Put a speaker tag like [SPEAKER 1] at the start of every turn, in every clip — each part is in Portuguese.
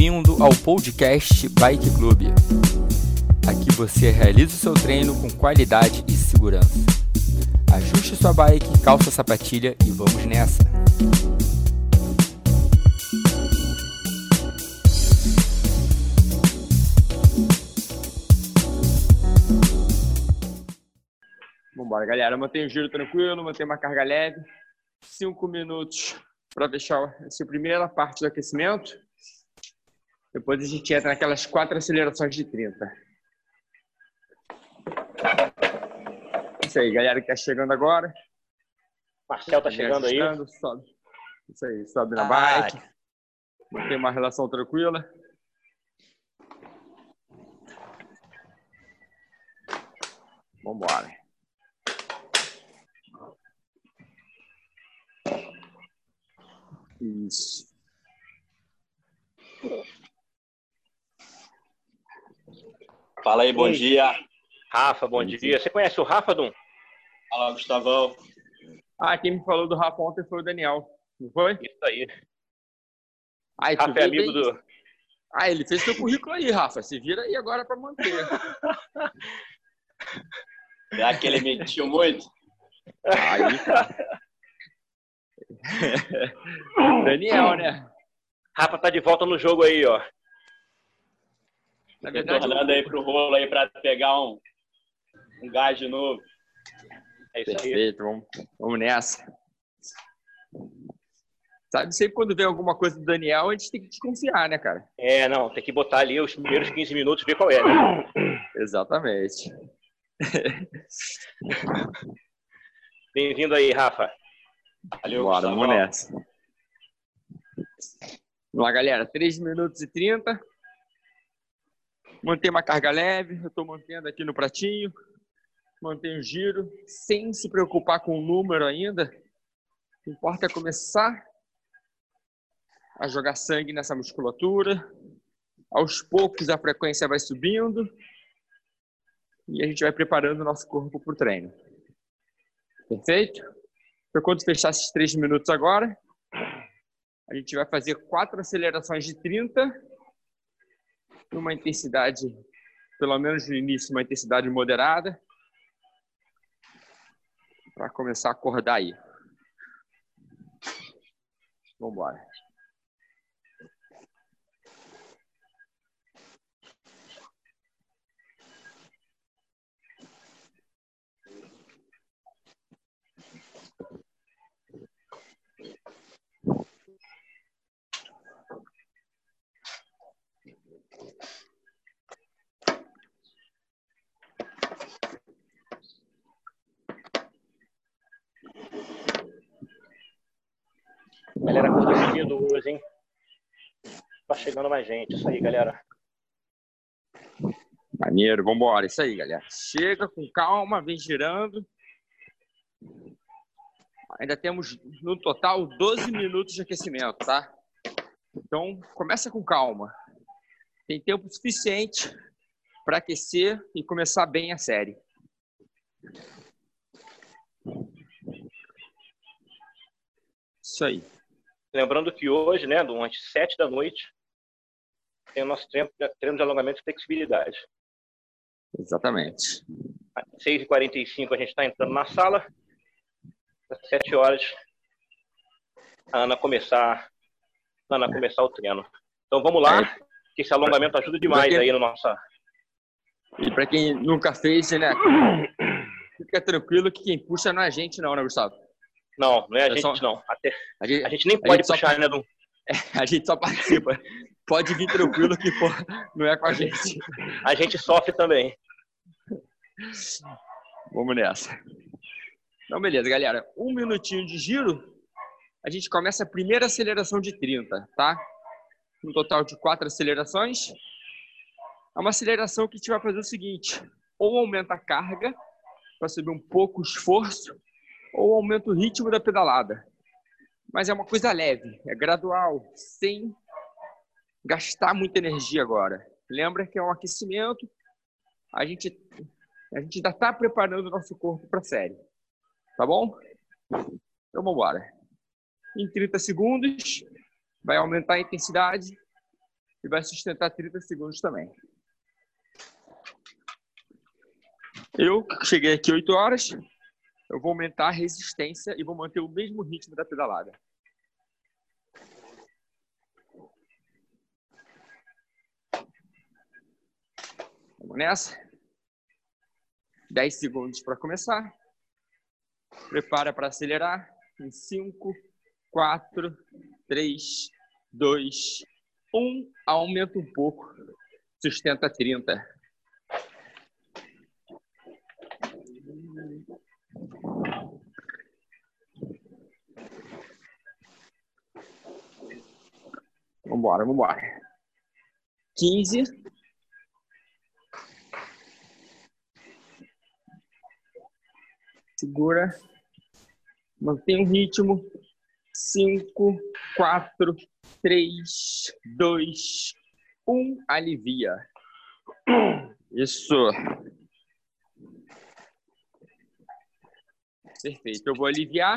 [SPEAKER 1] Bem-vindo ao podcast Bike Club. Aqui você realiza o seu treino com qualidade e segurança. Ajuste sua bike, calça a sapatilha e vamos nessa.
[SPEAKER 2] Vambora, galera. Mantém o giro tranquilo, mantém uma carga leve. Cinco minutos para fechar essa primeira parte do aquecimento. Depois a gente entra naquelas quatro acelerações de 30. Isso aí, galera que está chegando agora.
[SPEAKER 3] Marcel tá chegando aí.
[SPEAKER 2] Sobe. Isso aí, sobe na bike. Mantém uma relação tranquila. Vambora. Isso.
[SPEAKER 3] Fala aí, bom
[SPEAKER 4] Oi.
[SPEAKER 3] dia.
[SPEAKER 4] Rafa, bom dia. Você conhece o Rafa, Dum?
[SPEAKER 3] Fala, Gustavão.
[SPEAKER 2] Ah, quem me falou do Rafa ontem foi o Daniel. Não foi?
[SPEAKER 4] Isso aí.
[SPEAKER 2] Tu
[SPEAKER 4] Rafa é
[SPEAKER 2] veio
[SPEAKER 4] amigo
[SPEAKER 2] bem-
[SPEAKER 4] do.
[SPEAKER 2] Ah, ele fez seu currículo aí, Rafa. Se vira aí agora para manter.
[SPEAKER 3] Será que ele mentiu muito?
[SPEAKER 2] Aí, cara. Daniel, né?
[SPEAKER 4] Rafa tá de volta no jogo aí, ó.
[SPEAKER 2] Na verdade,
[SPEAKER 3] Retornando aí pro rolo aí pra pegar um, um gás de novo.
[SPEAKER 4] É isso aí.
[SPEAKER 2] Perfeito, vamos, vamos nessa. Sabe, sempre quando vem alguma coisa do Daniel, a gente tem que desconfiar, né, cara?
[SPEAKER 4] É, não, tem que botar ali os primeiros 15 minutos e ver qual é, né?
[SPEAKER 2] Exatamente.
[SPEAKER 4] Bem-vindo aí, Rafa.
[SPEAKER 3] Valeu,
[SPEAKER 2] Bora, vamos nessa. Vamos lá, galera. 3 minutos e 30. Mantém uma carga leve. Eu estou mantendo aqui no pratinho. Mantém o giro, sem se preocupar com o número ainda. O que importa é começar a jogar sangue nessa musculatura. Aos poucos a frequência vai subindo. E a gente vai preparando o nosso corpo para o treino. Perfeito? Então, quando fechar esses três minutos agora, a gente vai fazer quatro acelerações de 30, numa intensidade, pelo menos no início, uma intensidade moderada, para começar a acordar aí. Vamos embora.
[SPEAKER 4] Galera, acordou hoje, hein? Tá chegando mais gente. Isso aí, galera.
[SPEAKER 2] Maneiro, vamos embora. Isso aí, galera. Chega com calma, vem girando. Ainda temos, no total, 12 minutos de aquecimento, tá? Então, começa com calma. Tem tempo suficiente para aquecer e começar bem a série. Isso aí.
[SPEAKER 4] Lembrando que hoje, né, às 7 da noite, tem o nosso treino, treino de alongamento e flexibilidade.
[SPEAKER 2] Exatamente.
[SPEAKER 4] Às 6h45 a gente está entrando na sala. Às 7 horas, a Ana começar, a Ana começar o treino. Então vamos lá, que esse alongamento ajuda demais aí no nosso.
[SPEAKER 2] E para quem nunca fez, né? Fica tranquilo que quem puxa não é a gente, não, né, Gustavo?
[SPEAKER 4] Não, não é a
[SPEAKER 2] É
[SPEAKER 4] gente
[SPEAKER 2] só-
[SPEAKER 4] não. Até,
[SPEAKER 2] A gente,
[SPEAKER 4] a gente nem pode
[SPEAKER 2] gente só-
[SPEAKER 4] puxar, né, Dum?
[SPEAKER 2] a gente só participa. Pode vir tranquilo que pô, não é com a gente.
[SPEAKER 4] A gente sofre também.
[SPEAKER 2] Vamos nessa. Então, beleza, galera. Um minutinho de giro. A gente começa a primeira aceleração de 30, tá? Um total de quatro acelerações. É uma aceleração que a gente vai fazer o seguinte: ou aumenta a carga para subir um pouco o esforço, ou aumenta o ritmo da pedalada. Mas é uma coisa leve, é gradual, sem gastar muita energia agora. Lembra que é um aquecimento. A gente a gente ainda está preparando o nosso corpo para a série. Tá bom? Então vamos embora. Em 30 segundos, vai aumentar a intensidade e vai sustentar 30 segundos também. Eu cheguei aqui 8 horas, eu vou aumentar a resistência e vou manter o mesmo ritmo da pedalada. Vamos nessa. 10 segundos para começar. Prepara para acelerar. Em 5, 4, 3, 2, 1. Aumenta um pouco. Sustenta 30. Vambora, vambora. 15. Segura. Mantém o ritmo. 5, 4, 3, 2, 1. Alivia. Isso. Perfeito. Eu vou aliviar,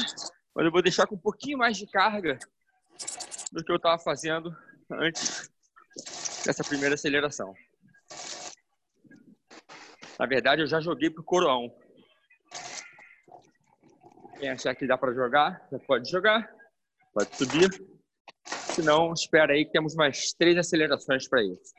[SPEAKER 2] mas eu vou deixar com um pouquinho mais de carga do que eu estava fazendo antes dessa primeira aceleração. Na verdade, eu já joguei pro coroão. Quem achar que dá para jogar, já pode jogar, pode subir. Se não, espera aí que temos mais três acelerações para isso.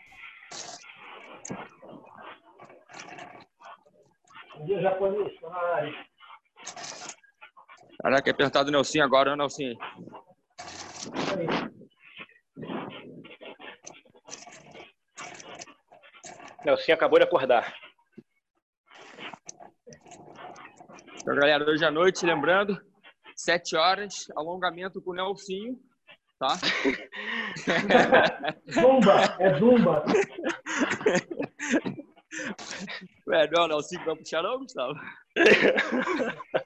[SPEAKER 2] Caraca, é apertado o Nelson agora, Nelson.
[SPEAKER 4] Nelson acabou de acordar.
[SPEAKER 2] Então, galera, hoje à noite, lembrando, sete horas, alongamento com o Nelsinho, tá?
[SPEAKER 5] Zumba, é zumba.
[SPEAKER 2] Ué, não é o Nelsinho que vai puxar não, Gustavo?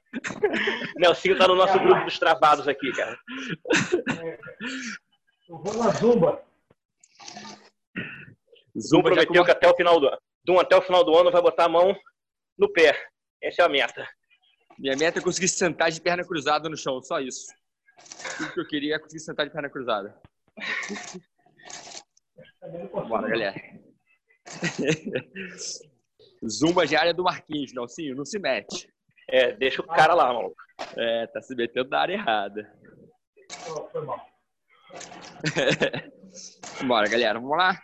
[SPEAKER 4] Nelsinho tá no nosso grupo dos travados aqui, cara.
[SPEAKER 5] Eu vou na zumba.
[SPEAKER 4] Zoom prometeu que até o final do ano, até o final do ano vai botar a mão no pé. Essa é a meta.
[SPEAKER 2] Minha meta é conseguir sentar de perna cruzada no chão, só isso. Tudo que eu queria é conseguir sentar de perna cruzada. Bora, galera. Zumba diária do Marquinhos, Nelsinho, não se mete.
[SPEAKER 4] É, deixa o cara lá, maluco.
[SPEAKER 2] É, tá se metendo na área errada.
[SPEAKER 5] Foi mal.
[SPEAKER 2] Bora, galera, vamos lá.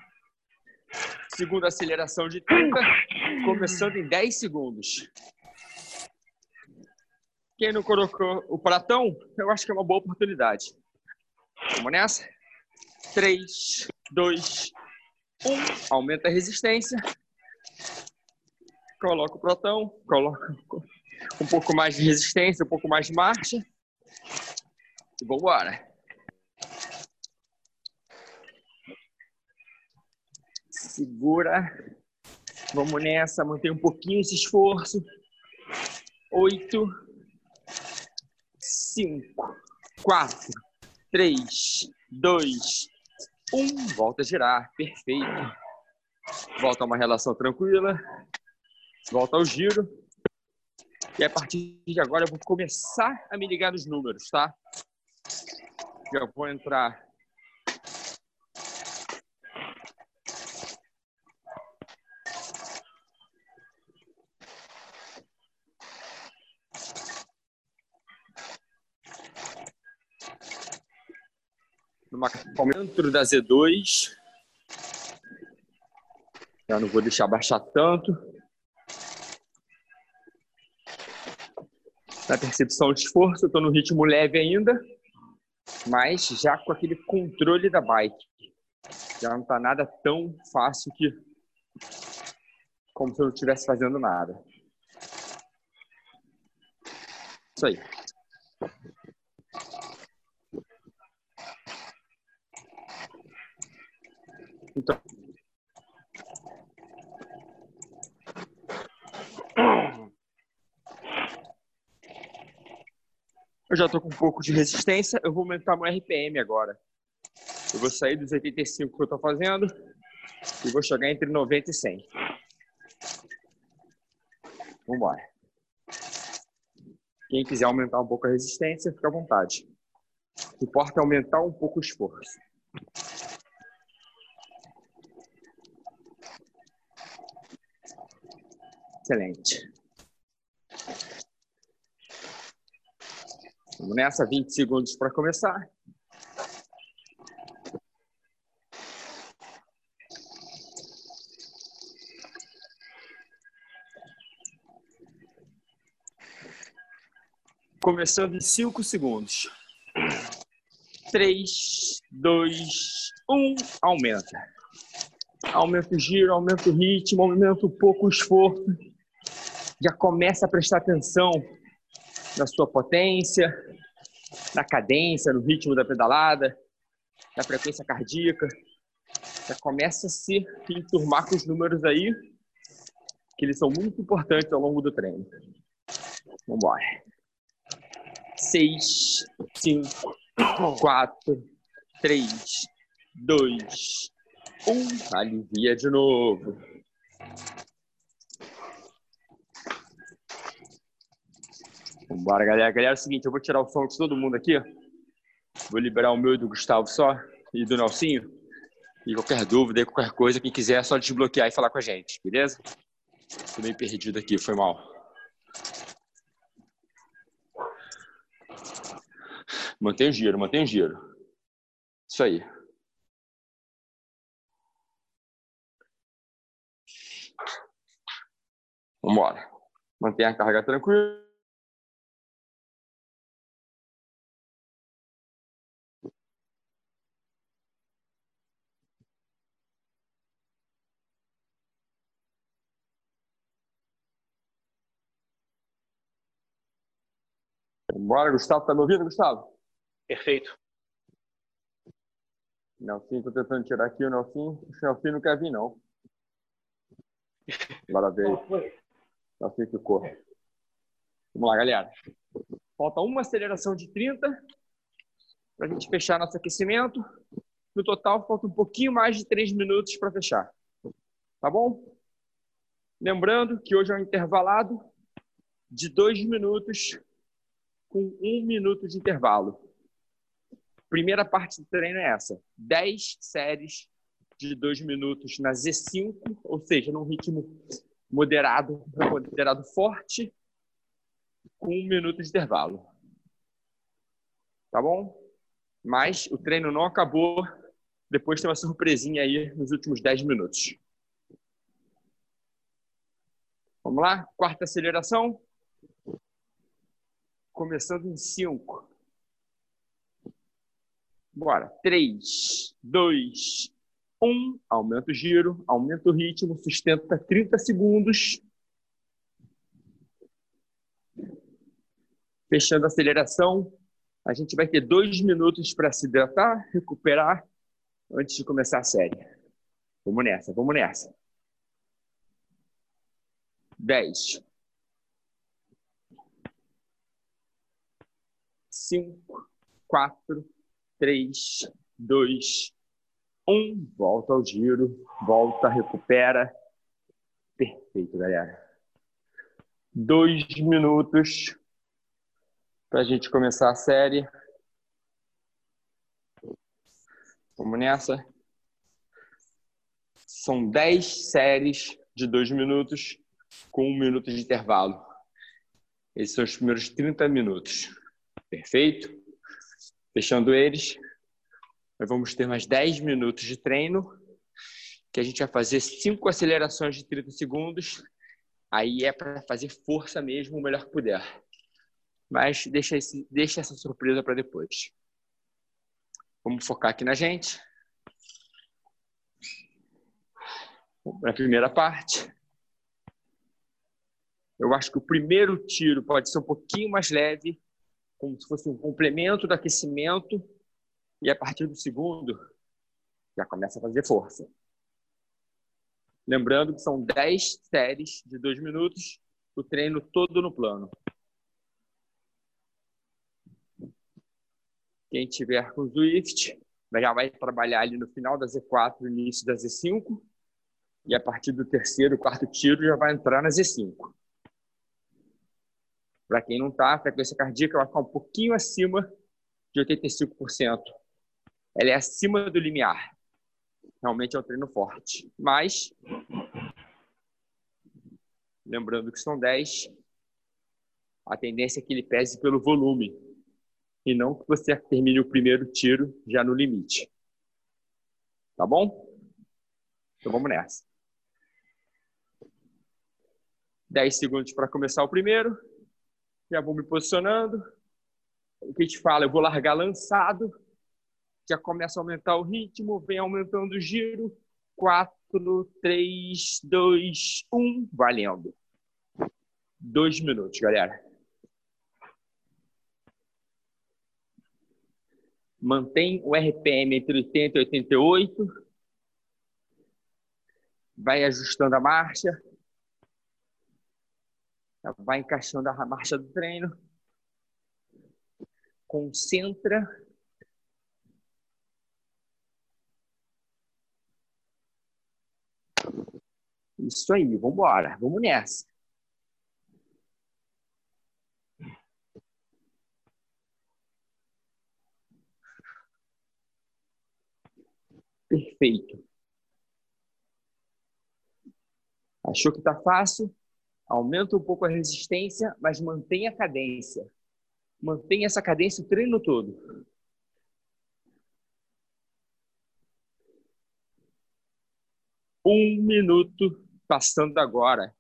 [SPEAKER 2] Segunda aceleração de 30, começando em 10 segundos. Quem não colocou o pratão, eu acho que é uma boa oportunidade. Vamos nessa? 3, 2, 1. Aumenta a resistência. Coloca o pratão. Coloca um pouco mais de resistência, um pouco mais de marcha. E vamos embora. Segura. Vamos nessa. Mantém um pouquinho esse esforço. Oito cinco, quatro, três, dois, um. Volta a girar. Perfeito. Volta a uma relação tranquila. Volta ao giro. E a partir de agora eu vou começar a me ligar nos números, tá? Já vou entrar numa dentro da Z2. Já não vou deixar baixar tanto. Na percepção de esforço, estou no ritmo leve ainda, mas já com aquele controle da bike. Já não está nada tão fácil que como se eu não estivesse fazendo nada. Isso aí. Então. Eu já tô com um pouco de resistência, eu vou aumentar meu RPM agora. Eu vou sair dos 85 que eu tô fazendo e vou chegar entre 90 e 100. Vambora. Quem quiser aumentar um pouco a resistência, fica à vontade. O que importa é aumentar um pouco o esforço. Excelente. Vamos nessa, 20 segundos para começar. Começando em 5 segundos. 3, 2, 1, aumenta. Aumenta o giro, aumenta o ritmo, aumenta um pouco o esforço. Já começa a prestar atenção na sua potência, na cadência, no ritmo da pedalada, na frequência cardíaca. Já começa a se enturmar com os números aí, que eles são muito importantes ao longo do treino. Vamos embora. Seis, cinco, quatro, três, dois, um. Alivia de novo. Vambora, galera. Galera, é o seguinte, eu vou tirar o som de todo mundo aqui. Vou liberar o meu e do Gustavo só, e do Nelsinho. E qualquer dúvida, qualquer coisa, quem quiser, é só desbloquear e falar com a gente, beleza? Tô meio perdido aqui, foi mal. Mantém o giro, mantém o giro. Isso aí. Vambora. Mantenha a carga tranquila. Bora, Gustavo. Tá me ouvindo, Gustavo?
[SPEAKER 4] Perfeito.
[SPEAKER 2] Nelsinho, tô tentando tirar aqui o Nelsinho. O Nelsinho não quer vir, não. Bora ver. Nelsinho ficou. Vamos lá, galera. Falta uma aceleração de 30 para a gente fechar nosso aquecimento. No total, falta um pouquinho mais de 3 minutos para fechar. Tá bom? Lembrando que hoje é um intervalado de 2 minutos com um minuto de intervalo. Primeira parte do treino é essa: 10 séries de dois minutos na Z5, ou seja, num ritmo moderado, moderado forte, com um minuto de intervalo. Tá bom? Mas o treino não acabou. Depois tem uma surpresinha aí nos últimos 10 minutos. Vamos lá? Quarta aceleração Começando em cinco. Bora. Três, dois, um. Aumenta o giro, aumenta o ritmo, sustenta 30 segundos. Fechando a aceleração. A gente vai ter dois minutos para se hidratar, recuperar, antes de começar a série. Vamos nessa, vamos nessa. Dez. 5, 4, 3, 2, 1. Volta ao giro, volta, recupera. Perfeito, galera. Dois minutos para a gente começar a série. Vamos nessa. São 10 séries de dois minutos com um minuto de intervalo. Esses são os primeiros 30 minutos. Perfeito? Fechando eles, nós vamos ter mais 10 minutos de treino, que a gente vai fazer cinco acelerações de 30 segundos. Aí é para fazer força mesmo o melhor que puder. Mas deixa, esse, deixa essa surpresa para depois. Vamos focar aqui na gente. Na primeira parte. Eu acho que o primeiro tiro pode ser um pouquinho mais leve como se fosse um complemento do aquecimento, e a partir do segundo, já começa a fazer força. Lembrando que são 10 séries de 2 minutos, o treino todo no plano. Quem tiver com Zwift, já vai trabalhar ali no final da Z4, início da Z5, e a partir do terceiro, quarto tiro, já vai entrar na Z5. Para quem não está, a frequência cardíaca vai ficar um pouquinho acima de 85%. Ela é acima do limiar. Realmente é um treino forte. Mas Lembrando que são 10. A tendência é que ele pese pelo volume e não que você termine o primeiro tiro já no limite. Tá bom? Então vamos nessa. 10 segundos para começar o primeiro. Já vou me posicionando. O que a gente fala, eu vou largar lançado. Já começa a aumentar o ritmo, vem aumentando o giro. 4, 3, 2, 1, valendo. Dois minutos, galera. Mantém o RPM entre 80 e 88. Vai ajustando a marcha. Vai encaixando a marcha do treino. Concentra. Isso aí, vamos embora, vamos nessa. Perfeito. Achou que está fácil? Aumenta um pouco a resistência, mas mantenha a cadência. Mantenha essa cadência o treino todo. Um minuto passando agora.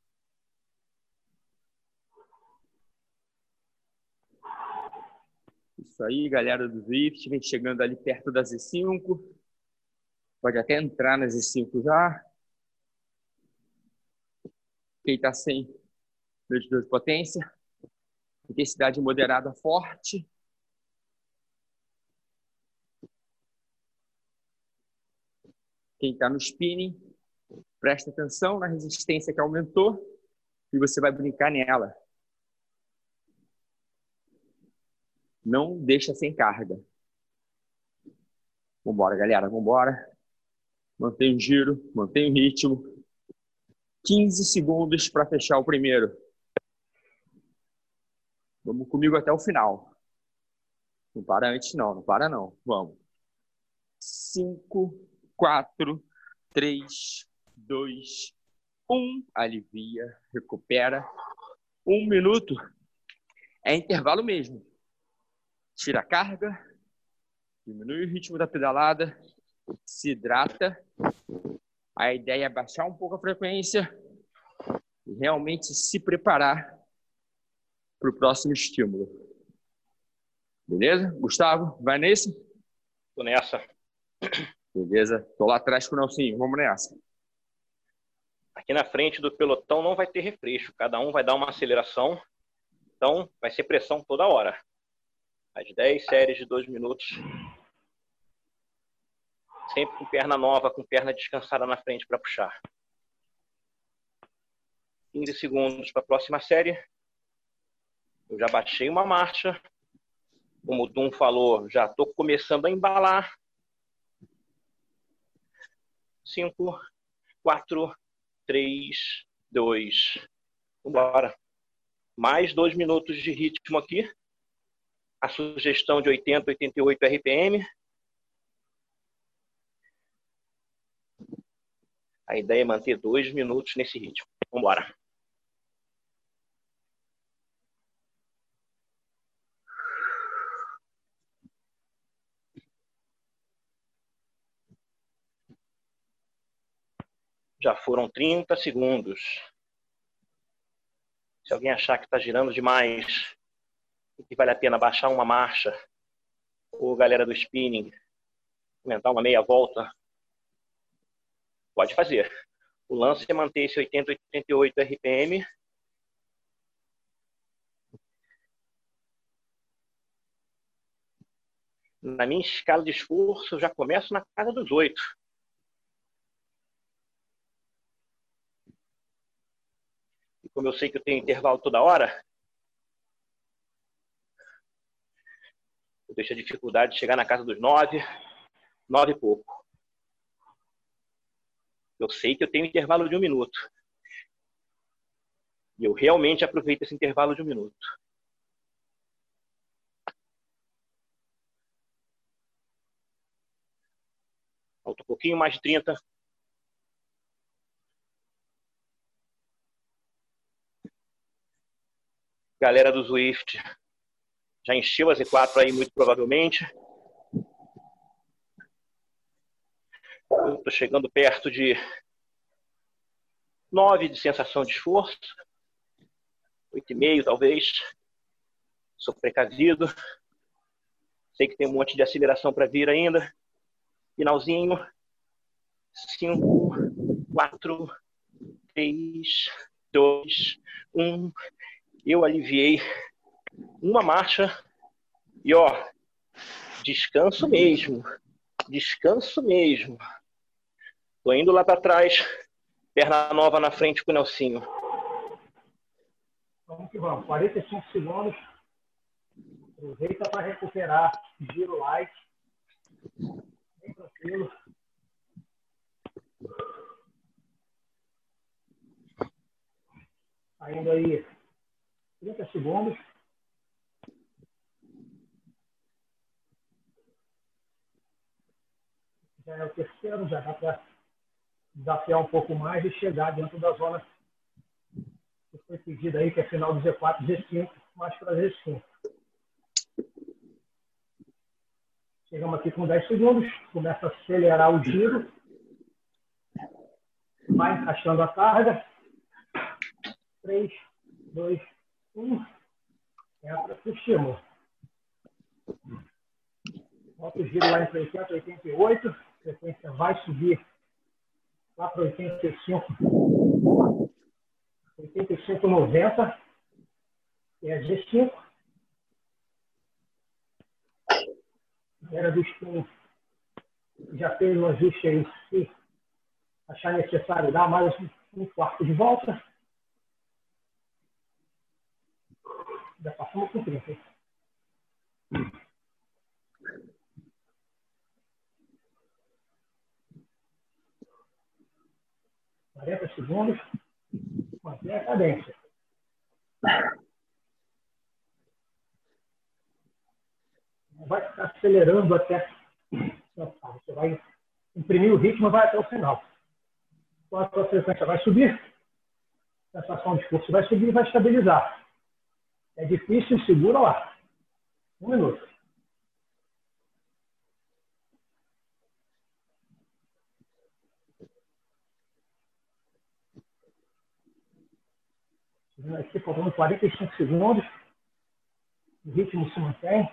[SPEAKER 2] Isso aí, galera do Drift, vem chegando ali perto das E5. Pode até entrar nas E5 já. Quem está sem medidor de potência. Intensidade moderada forte. Quem está no spinning, presta atenção na resistência que aumentou e você vai brincar nela. Não deixa sem carga. Vambora, galera, vambora. Mantém o giro, mantém o ritmo. 15 segundos para fechar o primeiro. Vamos comigo até o final. Não para antes, não. Não para, não. Vamos. 5, 4, 3, 2, 1. Alivia, recupera. Um minuto. É intervalo mesmo. Tira a carga, diminui o ritmo da pedalada, se hidrata. A ideia é baixar um pouco a frequência e realmente se preparar para o próximo estímulo. Beleza? Gustavo, vai nesse?
[SPEAKER 4] Tô nessa.
[SPEAKER 2] Beleza. Tô lá atrás com o Nelsinho. Vamos nessa.
[SPEAKER 4] Aqui na frente do pelotão não vai ter refresco. Cada um vai dar uma aceleração. Então, vai ser pressão toda hora. As 10 séries de 2 minutos sempre com perna nova, com perna descansada na frente para puxar. 15 segundos para a próxima série. Eu já baixei uma marcha. Como o Dum falou, já estou começando a embalar. 5, 4, 3, 2. Vambora. Mais dois minutos de ritmo aqui. A sugestão de 80, 88 RPM. A ideia é manter dois minutos nesse ritmo. Vamos embora. Já foram 30 segundos. Se alguém achar que está girando demais e que vale a pena baixar uma marcha, ou galera do spinning, aumentar uma meia volta, Pode fazer. O lance é manter esse 80, 88 RPM. Na minha escala de esforço, eu já começo na casa dos 8. E como eu sei que eu tenho intervalo toda hora, eu deixo a dificuldade de chegar na casa dos 9, 9 e pouco. Eu sei que eu tenho um intervalo de um minuto. E eu realmente aproveito esse intervalo de um minuto. Falta um pouquinho mais de 30. Galera do Swift já encheu a Z4 aí, muito provavelmente. Tô chegando perto de 9 de sensação de esforço. 8,5 talvez. Sou precavido. Sei que tem um monte de aceleração para vir ainda. Finalzinho. 5, 4, 3, 2, 1. Eu aliviei uma marcha e ó, descanso mesmo. Descanso mesmo. Tô indo lá para trás, perna nova na frente com o Nelsinho.
[SPEAKER 5] Vamos que vamos. 45 segundos. Aproveita para recuperar. Giro light. Bem tranquilo. Ainda aí 30 segundos. Já é o terceiro, já dá para desafiar um pouco mais e chegar dentro da zona que foi pedida aí, que é final do Z4, Z5, mais para Z5. Chegamos aqui com 10 segundos, começa a acelerar o giro, vai encaixando a carga. 3, 2, 1. Entra para o estímulo. Volta o giro lá entre 80 e 88. A frequência vai subir lá para 85. 85, 90. É a G5. Era do spin. Já fez um ajuste aí. Se achar necessário, dar mais um quarto de volta. Já passamos com 30. Hein? Quarenta segundos. Mantém a cadência. Não vai ficar acelerando até. Você vai imprimir o ritmo vai até o final. Então a sua frequência vai subir, a sensação de esforço vai subir e vai estabilizar. É difícil, segura lá. Um minuto. Aqui faltando 45 segundos. O ritmo se mantém.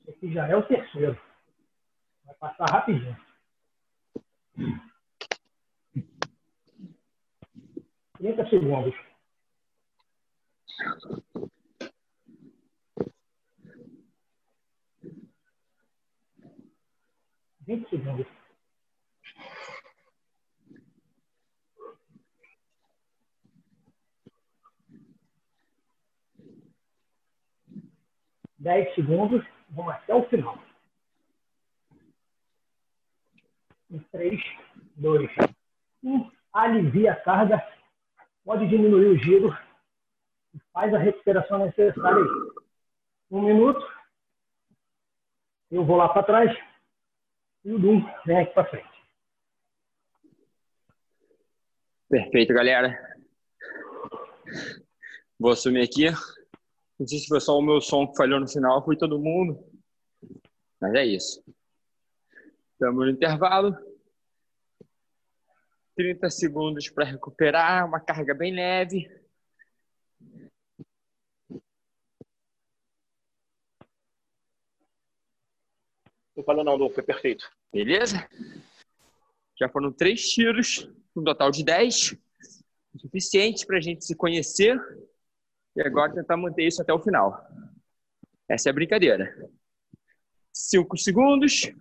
[SPEAKER 5] Esse aqui já é o terceiro. Vai passar rapidinho. Trinta segundos. Vinte segundos. Dez segundos. Vamos até o final. Em 3, 2, 1. Alivia a carga. Pode diminuir o giro. Faz a recuperação necessária. Um minuto. Eu vou lá para trás. E o Dum vem aqui para frente.
[SPEAKER 2] Perfeito, galera. Vou assumir aqui. Não sei se foi só o meu som que falhou no final, foi todo mundo. Mas é isso. Estamos no intervalo. 30 segundos para recuperar, uma carga bem leve.
[SPEAKER 4] Não falou não, Lu, foi perfeito.
[SPEAKER 2] Beleza? Já foram três tiros, um total de 10. Suficiente para a gente se conhecer. E agora tentar manter isso até o final. Essa é a brincadeira. Cinco segundos.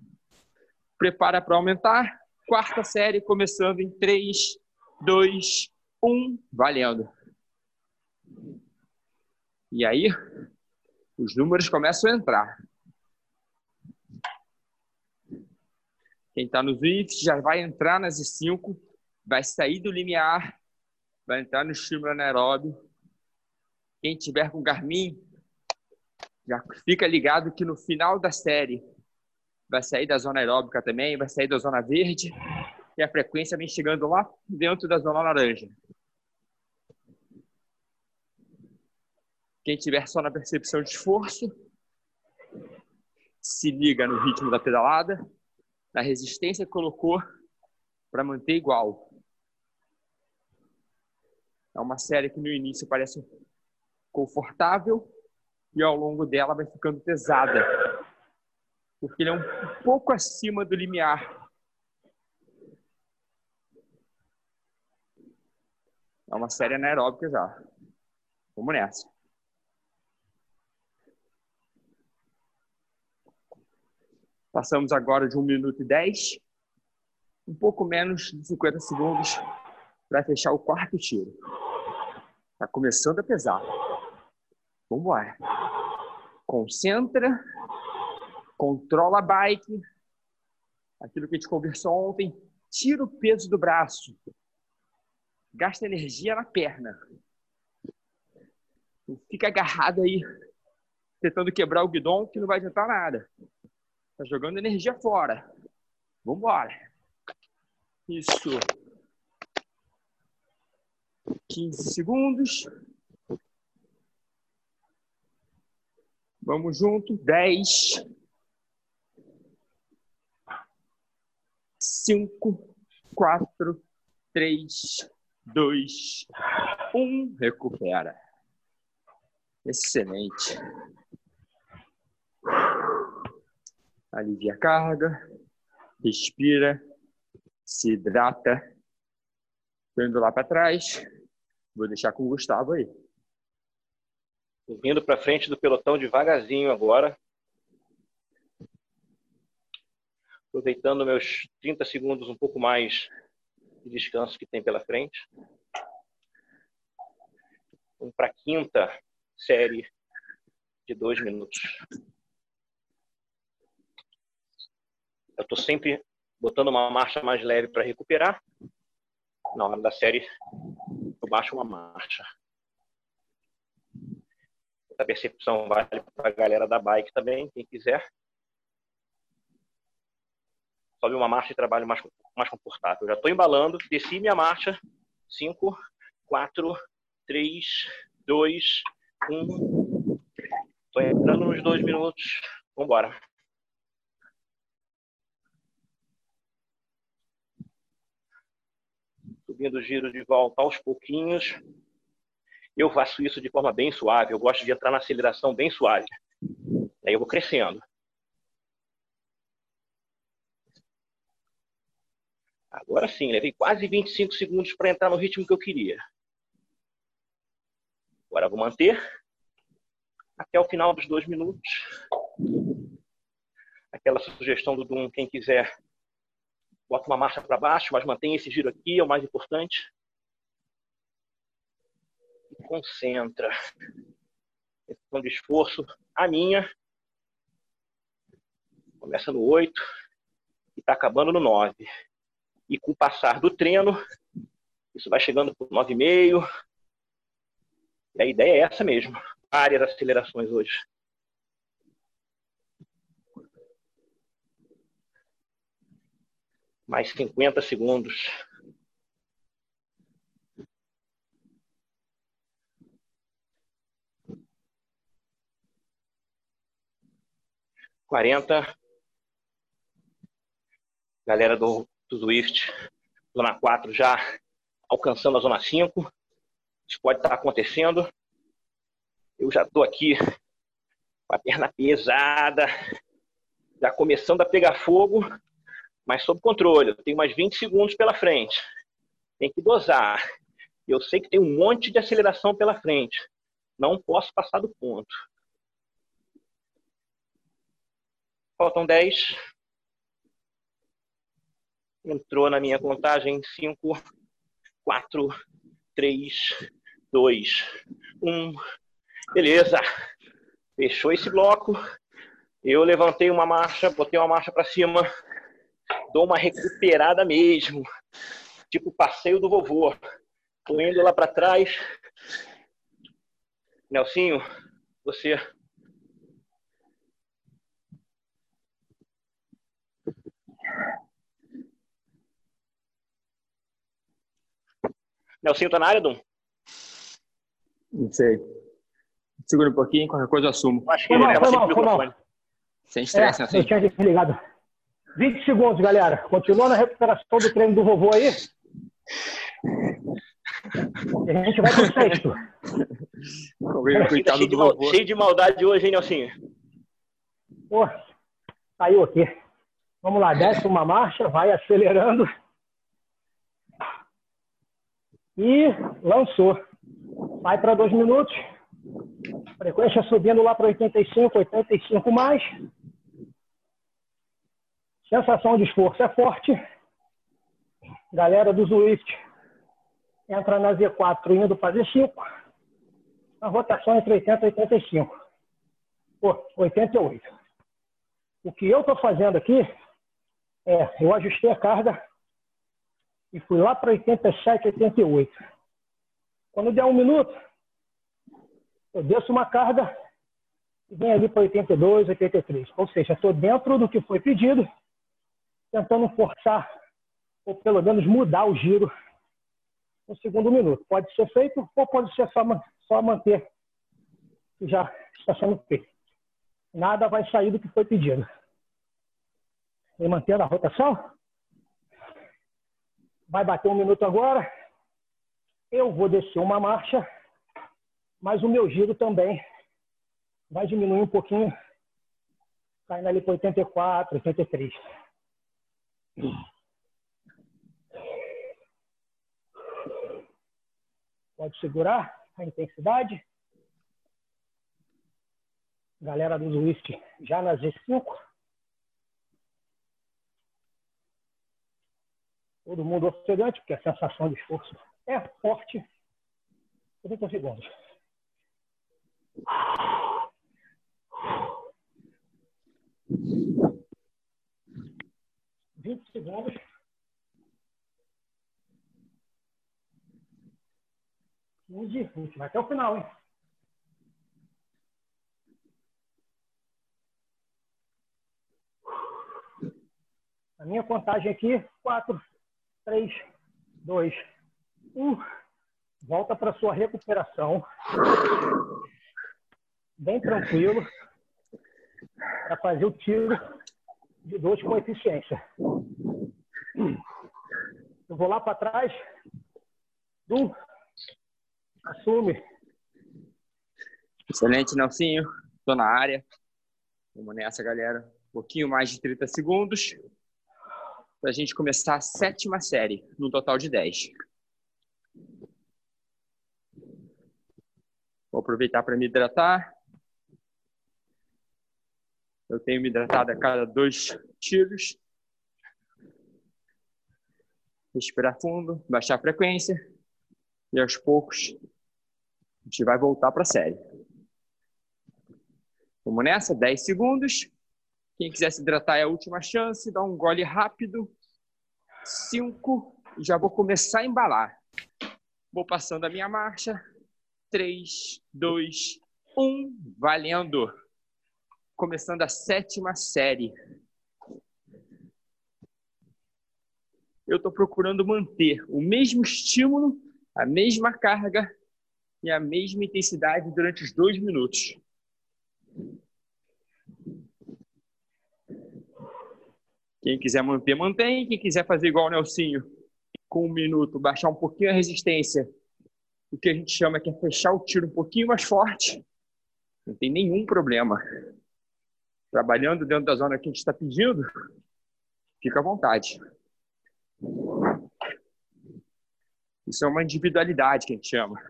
[SPEAKER 2] Prepara para aumentar. Quarta série começando em 3, 2, 1. Valendo. E aí, os números começam a entrar. Quem está no Swift já vai entrar nas 5, vai sair do limiar, vai entrar no estímulo anaeróbio. Quem tiver com Garmin, já fica ligado que no final da série vai sair da zona aeróbica também, vai sair da zona verde, e a frequência vem chegando lá dentro da zona laranja. Quem tiver só na percepção de esforço, se liga no ritmo da pedalada, na resistência que colocou para manter igual. É uma série que no início parece confortável e ao longo dela vai ficando pesada, porque ele é um pouco acima do limiar. É uma série anaeróbica já. Vamos nessa. Passamos agora de 1 minuto e 10, um pouco menos de 50 segundos para fechar o quarto tiro. Está começando a pesar. Vamos embora. Concentra, controla a bike, aquilo que a gente conversou ontem, tira o peso do braço, gasta energia na perna. Fica agarrado aí, tentando quebrar o guidão, que não vai adiantar nada. Tá jogando energia fora. Vambora. Isso. 15 segundos. Vamos junto. 10. 5, 4, 3, 2, 1. Recupera. Excelente. Alivia a carga. Respira. Se hidrata. Estou indo lá para trás. Vou deixar com o Gustavo aí.
[SPEAKER 4] Vindo para frente do pelotão devagarzinho agora. Aproveitando meus 30 segundos um pouco mais de descanso que tem pela frente. Vamos para a quinta série de dois minutos. Eu estou sempre botando uma marcha mais leve para recuperar. Na hora da série, eu baixo uma marcha. Essa percepção vale para a galera da bike também, quem quiser. Sobe uma marcha e trabalho mais, mais confortável. Já estou embalando, desci minha marcha. 5, 4, 3, 2, 1. Estou entrando nos dois minutos. Vamos embora. subindo o giro de volta aos pouquinhos. Eu faço isso de forma bem suave. Eu gosto de entrar na aceleração bem suave. Aí eu vou crescendo. Agora sim, levei quase 25 segundos para entrar no ritmo que eu queria. Agora vou manter até o final dos dois minutos. Aquela sugestão do Dum, quem quiser bota uma marcha para baixo, mas mantém esse giro aqui, é o mais importante. Concentra. Questão de esforço, a minha. Começa no 8 e está acabando no 9. E com o passar do treino, isso vai chegando para 9,5. E a ideia é essa mesmo. Várias acelerações hoje. mais 50 segundos. Quarenta. Galera do, do zona 4 já alcançando a zona 5. Isso pode estar acontecendo. Eu já estou aqui com a perna pesada, já começando a pegar fogo mas sob controle. Tenho mais 20 segundos pela frente. Tem que dosar. Eu sei que tem um monte de aceleração pela frente. Não posso passar do ponto. Faltam 10. Entrou na minha contagem 5, 4, 3, 2, 1. Beleza. Fechou esse bloco. Eu levantei uma marcha, botei uma marcha para cima dou uma recuperada mesmo. Tipo passeio do vovô. Tô indo lá para trás. Nelsinho, você. Nelsinho tá na área, Dum?
[SPEAKER 2] Não sei. Segura um pouquinho, qualquer coisa eu assumo.
[SPEAKER 4] Acho que
[SPEAKER 5] Foi
[SPEAKER 4] ele
[SPEAKER 5] mal, mal, mal.
[SPEAKER 2] Sem
[SPEAKER 5] É,
[SPEAKER 2] estresse, assim.
[SPEAKER 5] eu tinha desligado. 20 segundos, galera. Continua na recuperação do treino do vovô aí. E a gente vai pro sexto.
[SPEAKER 2] Coitado
[SPEAKER 4] cheio,
[SPEAKER 2] do vovô.
[SPEAKER 4] cheio de maldade hoje, hein, Nelsinho?
[SPEAKER 5] Pô, saiu aqui. Vamos lá, desce uma marcha, vai acelerando. E lançou. Vai para dois minutos. Frequência subindo lá para 85, 85 mais. Sensação de esforço é forte. Galera do Zwift entra na Z4 indo para Z5. A rotação entre 80 e 85. Pô, 88. O que eu estou fazendo aqui é, eu ajustei a carga e fui lá para 87, 88. Quando der um minuto, eu desço uma carga e venho ali para 82, 83. Ou seja, estou dentro do que foi pedido, tentando forçar, ou pelo menos mudar o giro no segundo minuto. Pode ser feito ou pode ser só, só manter que já está sendo feito. Nada vai sair do que foi pedido. E mantendo a rotação. Vai bater um minuto agora. Eu vou descer uma marcha, mas o meu giro também vai diminuir um pouquinho, caindo ali para 84, 83. Pode segurar a intensidade. Galera do Zwift já na Z5. Todo mundo ofegante, porque a sensação de esforço é forte. 30 segundos. Vinte segundos. Quinze. A gente vai até o final, hein? A minha contagem aqui, 4, 3, 2, 1. Volta para sua recuperação. Bem tranquilo. Para fazer o tiro de dois com eficiência. Eu vou lá para trás. Um. Assume.
[SPEAKER 2] Excelente, Nelsinho. Tô na área. Vamos nessa, galera. Um pouquinho mais de 30 segundos. Para a gente começar a sétima série, no total de 10. Vou aproveitar para me hidratar. Eu tenho me hidratado a cada dois tiros. Respirar fundo, baixar a frequência. E aos poucos, a gente vai voltar para a série. Vamos nessa? 10 segundos. Quem quiser se hidratar é a última chance. Dá um gole rápido. 5. Já vou começar a embalar. Vou passando a minha marcha. 3, 2, 1. Valendo. Começando a sétima série. Eu estou procurando manter o mesmo estímulo, a mesma carga e a mesma intensidade durante os dois minutos. Quem quiser manter, mantém. Quem quiser fazer igual o Nelsinho, com um minuto, baixar um pouquinho a resistência, o que a gente chama que é fechar o tiro um pouquinho mais forte, não tem nenhum problema. Trabalhando dentro da zona que a gente está pedindo, fica à vontade. Isso é uma individualidade que a gente chama.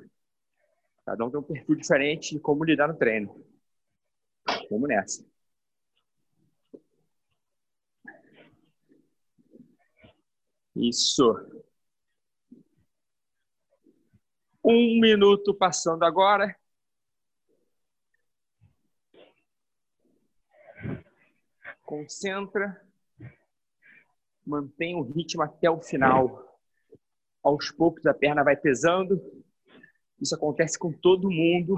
[SPEAKER 2] Cada um tem um perfil diferente de como lidar no treino. Vamos nessa. Isso. Um minuto passando agora. Concentra. Mantém o ritmo até o final. Aos poucos a perna vai pesando. Isso acontece com todo mundo.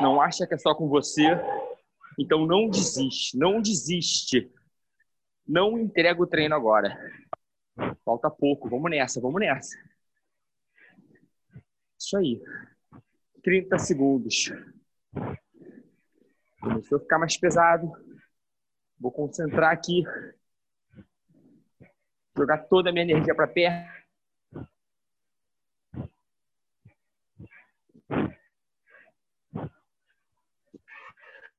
[SPEAKER 2] Não acha que é só com você. Então não desiste, não desiste. Não entrega o treino agora. Falta pouco, vamos nessa, vamos nessa. Isso aí. 30 segundos. Começou a ficar mais pesado. Vou concentrar aqui. Jogar toda a minha energia para perna.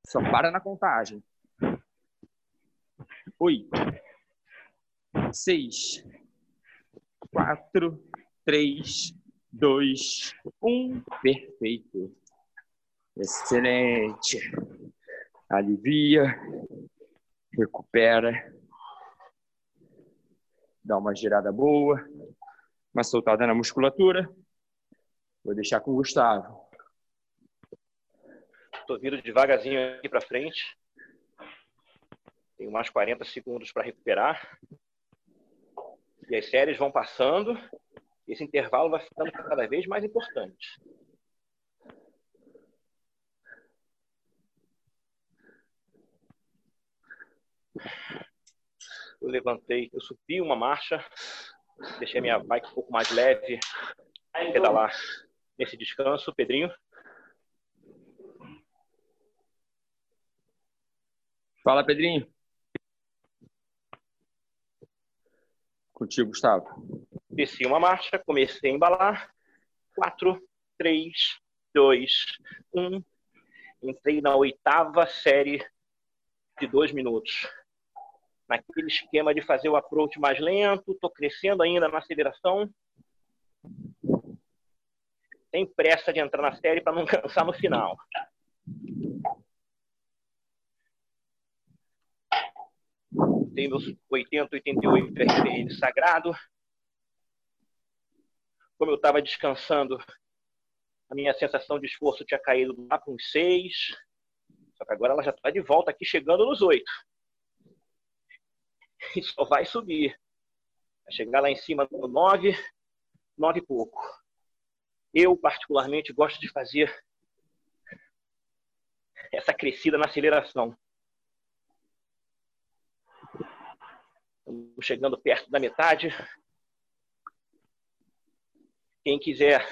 [SPEAKER 2] Só para na contagem. Oito, seis, quatro, três, dois, um. Perfeito. Excelente. Alivia, recupera, dá uma girada boa, uma soltada na musculatura. Vou deixar com o Gustavo.
[SPEAKER 4] Estou vindo devagarzinho aqui para frente. Tenho mais 40 segundos para recuperar. E as séries vão passando. Esse intervalo vai ficando cada vez mais importante. Eu levantei, eu subi uma marcha, deixei minha bike um pouco mais leve, pedalar nesse descanso. Pedrinho?
[SPEAKER 2] Fala, Pedrinho. Contigo, Gustavo.
[SPEAKER 4] Desci uma marcha, comecei a embalar. Quatro, três, dois, um. Entrei na oitava série de dois minutos. Naquele esquema de fazer o approach mais lento, estou crescendo ainda na aceleração. Tem pressa de entrar na série para não cansar no final. Tem meus 80, 88 RPM sagrado. Como eu estava descansando, a minha sensação de esforço tinha caído lá para uns 6. Só que agora ela já está de volta aqui, chegando nos 8. E só vai subir. Vai chegar lá em cima no 9, 9 e pouco. Eu, particularmente, gosto de fazer essa crescida na aceleração. Estamos chegando perto da metade. Quem quiser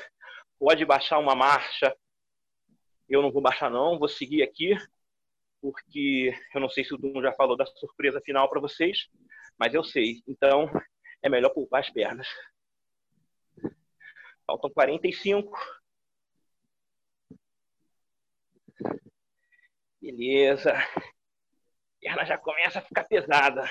[SPEAKER 4] pode baixar uma marcha. Eu não vou baixar não, vou seguir aqui, porque eu não sei se o Dum já falou da surpresa final para vocês, mas eu sei. Então, é melhor poupar as pernas. Faltam 45. Beleza. A perna já começa a ficar pesada.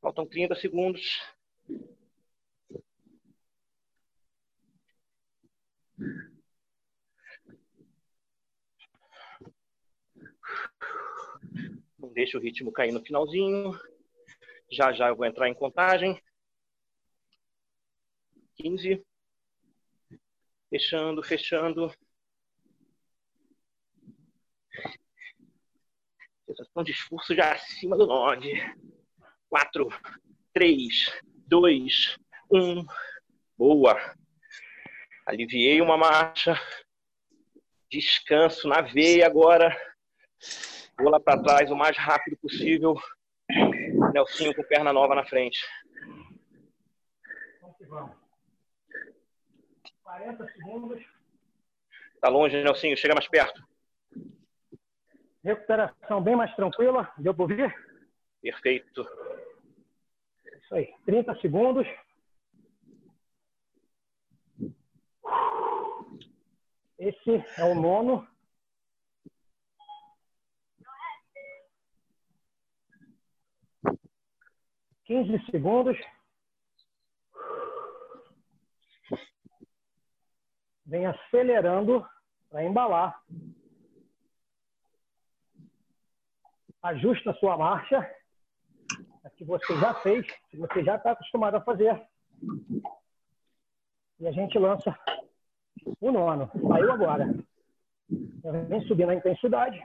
[SPEAKER 4] Faltam 30 segundos. Não deixa o ritmo cair no finalzinho. Já já eu vou entrar em contagem. 15. Fechando, fechando. Sensação de esforço já acima do 9. 4, 3, 2, 1. Boa. Aliviei uma marcha. Descanso na veia agora. Vou lá para trás o mais rápido possível. Nelsinho com perna nova na frente. Vamos 40 segundos. Tá longe, Nelsinho. Chega mais perto.
[SPEAKER 5] Recuperação bem mais tranquila. Deu para ouvir?
[SPEAKER 4] Perfeito.
[SPEAKER 5] Isso aí. 30 segundos. Esse é o nono. Quinze segundos. Vem acelerando para embalar. Ajusta a sua marcha que você já fez, que você já está acostumado a fazer. E a gente lança o nono. Saiu agora. Vem subindo a intensidade.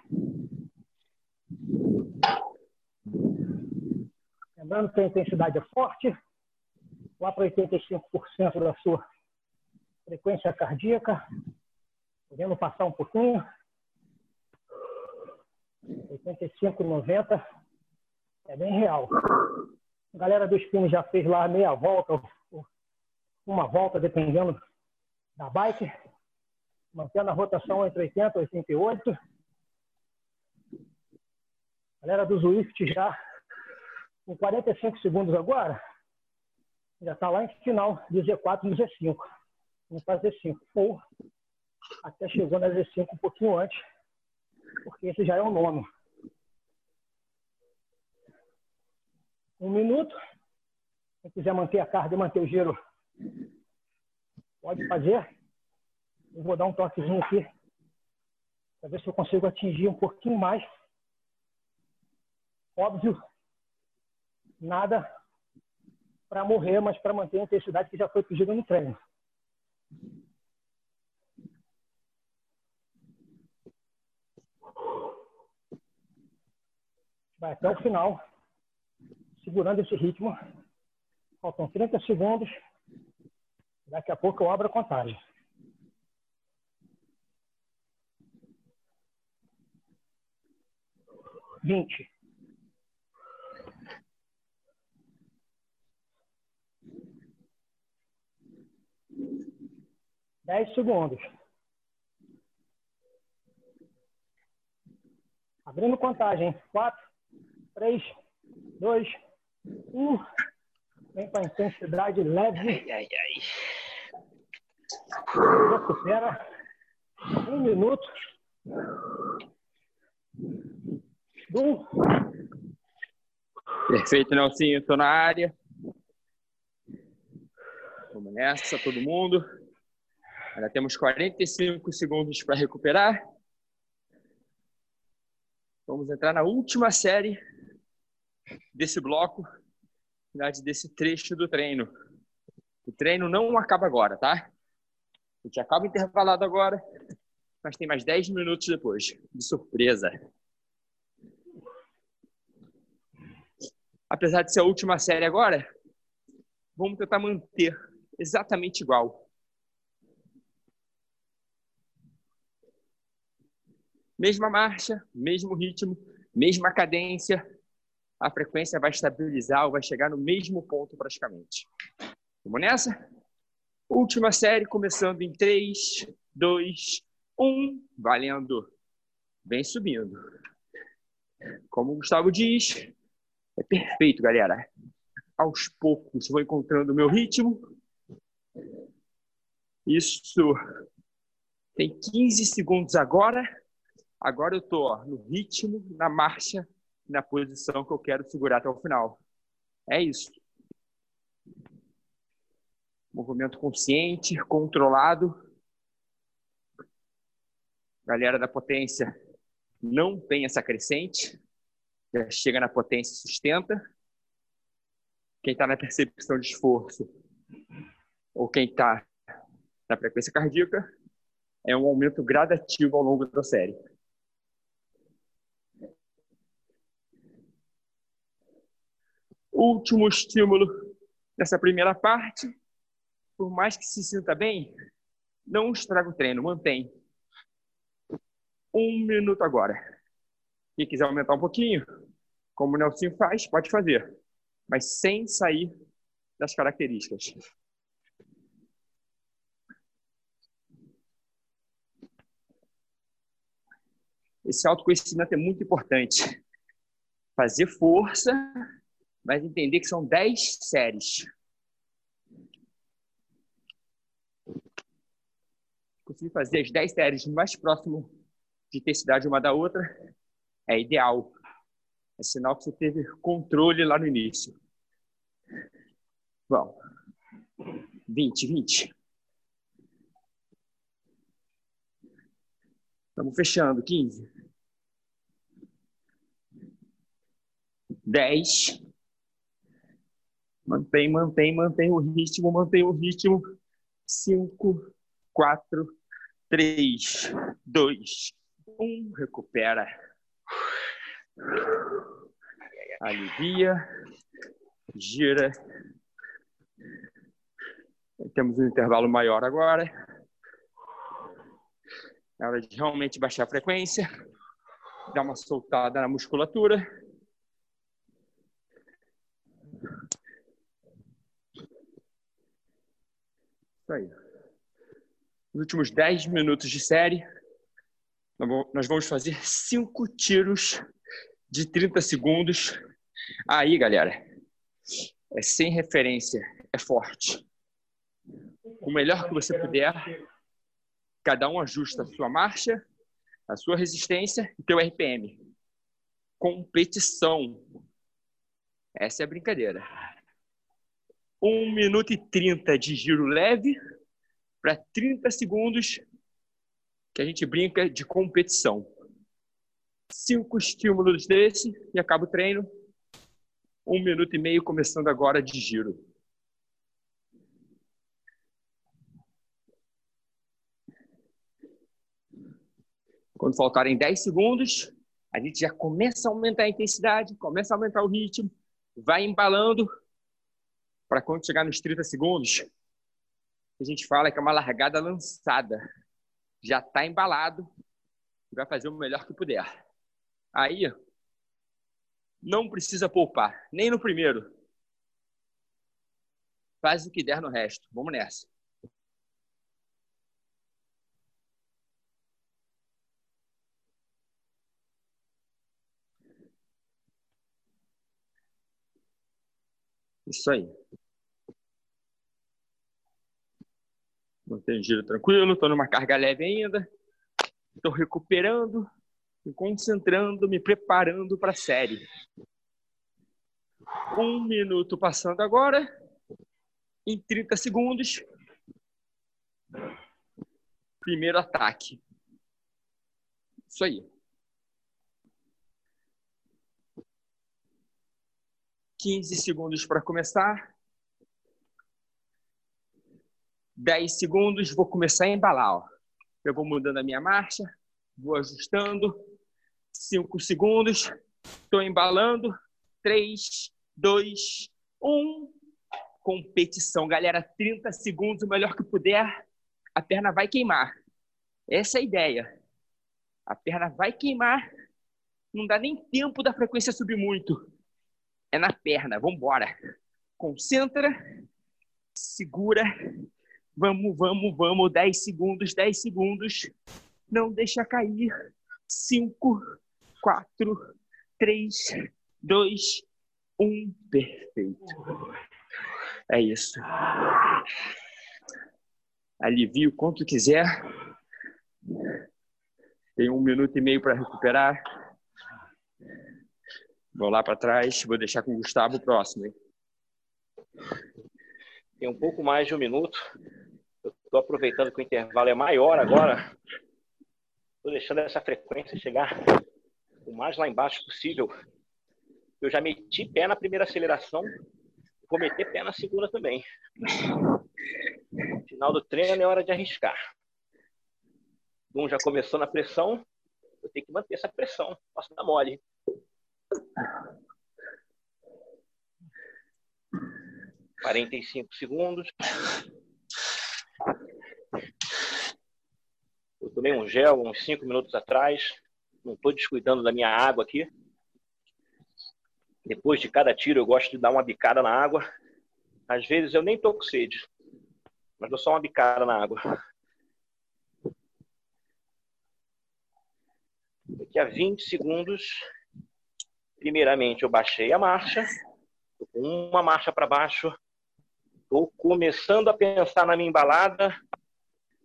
[SPEAKER 5] Lembrando que a intensidade é forte, lá para 85% da sua frequência cardíaca, podendo passar um pouquinho. 85, 90 é bem real. A galera do spin já fez lá meia volta, uma volta, dependendo da bike, mantendo a rotação entre 80 e 88. Galera do Zwift já com 45 segundos agora, já está lá em final de Z4 no Z5. Vamos fazer 5. Ou até chegou na Z5 um pouquinho antes, porque esse já é o nono. Um minuto. Quem quiser manter a carga e manter o giro, pode fazer. Eu vou dar um toquezinho aqui para ver se eu consigo atingir um pouquinho mais. Óbvio, nada para morrer, mas para manter a intensidade que já foi pedida no treino. Vai até o final, segurando esse ritmo. Faltam 30 segundos. Daqui a pouco eu abro a contagem. Vinte. Dez segundos. Abrindo contagem. Quatro, três, dois, um. Vem com a intensidade leve.
[SPEAKER 4] Ai, ai, ai.
[SPEAKER 5] Recupera. Um minuto. Um.
[SPEAKER 2] Perfeito, Nelsinho. Estou na área. Vamos nessa, todo mundo. Ainda temos 45 segundos para recuperar. Vamos entrar na última série desse bloco, desse trecho do treino. O treino não acaba agora, tá? A gente acaba intervalado agora, mas tem mais 10 minutos depois, de surpresa. Apesar de ser a última série agora, vamos tentar manter exatamente igual. Mesma marcha, mesmo ritmo, mesma cadência, a frequência vai estabilizar ou vai chegar no mesmo ponto praticamente. Vamos nessa? Última série, começando em 3, 2, 1, valendo. Vem subindo. Como o Gustavo diz, é perfeito, galera. Aos poucos vou encontrando o meu ritmo. Isso. Tem 15 segundos agora. Agora eu tô no ritmo, na marcha, na posição que eu quero segurar até o final. É isso. Movimento consciente, controlado. Galera da potência não tem essa crescente. Já chega na potência e sustenta. Quem está na percepção de esforço ou quem está na frequência cardíaca é um aumento gradativo ao longo da série. Último estímulo dessa primeira parte. Por mais que se sinta bem, não estraga o treino, mantém. Um minuto agora. Quem quiser aumentar um pouquinho, como o Nelson faz, pode fazer, mas sem sair das características. Esse autoconhecimento é muito importante. Fazer força mas entender que são 10 séries. Conseguir fazer as 10 séries mais próximo de intensidade uma da outra é ideal. É sinal que você teve controle lá no início. Bom, 20, 20. Estamos fechando, 15. 10. Mantém, mantém, mantém o ritmo, mantém o ritmo. 5, 4, 3, 2, 1. Recupera. Alivia. Gira. Temos um intervalo maior agora. É hora de realmente baixar a frequência. Dar uma soltada na musculatura. Aí. Nos últimos 10 minutos de série, nós vamos fazer cinco tiros de 30 segundos. Aí, galera, é sem referência, é forte. O melhor que você puder, cada um ajusta a sua marcha, a sua resistência e teu RPM. Competição. Essa é a brincadeira. 1 minuto e 30 de giro leve para 30 segundos que a gente brinca de competição. Cinco estímulos desse e acaba o treino. Um minuto e meio começando agora de giro. Quando faltarem 10 segundos, a gente já começa a aumentar a intensidade, começa a aumentar o ritmo, vai embalando para quando chegar nos 30 segundos, a gente fala que é uma largada lançada. Já está embalado e vai fazer o melhor que puder. Aí, não precisa poupar, nem no primeiro. Faz o que der no resto. Vamos nessa. Isso aí. Mantém giro tranquilo, estou numa carga leve ainda. Estou recuperando, me concentrando, me preparando para a série. Um minuto passando agora. Em 30 segundos. Primeiro ataque. Isso aí. 15 segundos para começar. 10 segundos, vou começar a embalar. Ó. Eu vou mudando a minha marcha, vou ajustando. 5 segundos, estou embalando. 3, 2, 1. Competição, galera. 30 segundos, o melhor que puder. A perna vai queimar. Essa é a ideia. A perna vai queimar. Não dá nem tempo da frequência subir muito é na perna. Vamos embora. Concentra, segura. Vamos, vamos, vamos. 10 segundos, 10 segundos. Não deixa cair. 5, 4, 3, 2, 1. Perfeito. É isso. Alivie o quanto quiser. Tem um minuto e meio para recuperar. Vou lá para trás, vou deixar com o Gustavo o próximo. Hein?
[SPEAKER 4] Tem um pouco mais de um minuto. Eu estou aproveitando que o intervalo é maior agora. Estou deixando essa frequência chegar o mais lá embaixo possível. Eu já meti pé na primeira aceleração, vou meter pé na segunda também. Final do treino é hora de arriscar. Um já começou na pressão, eu tenho que manter essa pressão, posso dar mole. Quarenta e cinco segundos. Eu tomei um gel uns cinco minutos atrás. Não estou descuidando da minha água aqui. Depois de cada tiro, eu gosto de dar uma bicada na água. Às vezes eu nem tô com sede, mas dou só uma bicada na água. Daqui a 20 segundos, primeiramente eu baixei a marcha, uma marcha para baixo, estou começando a pensar na minha embalada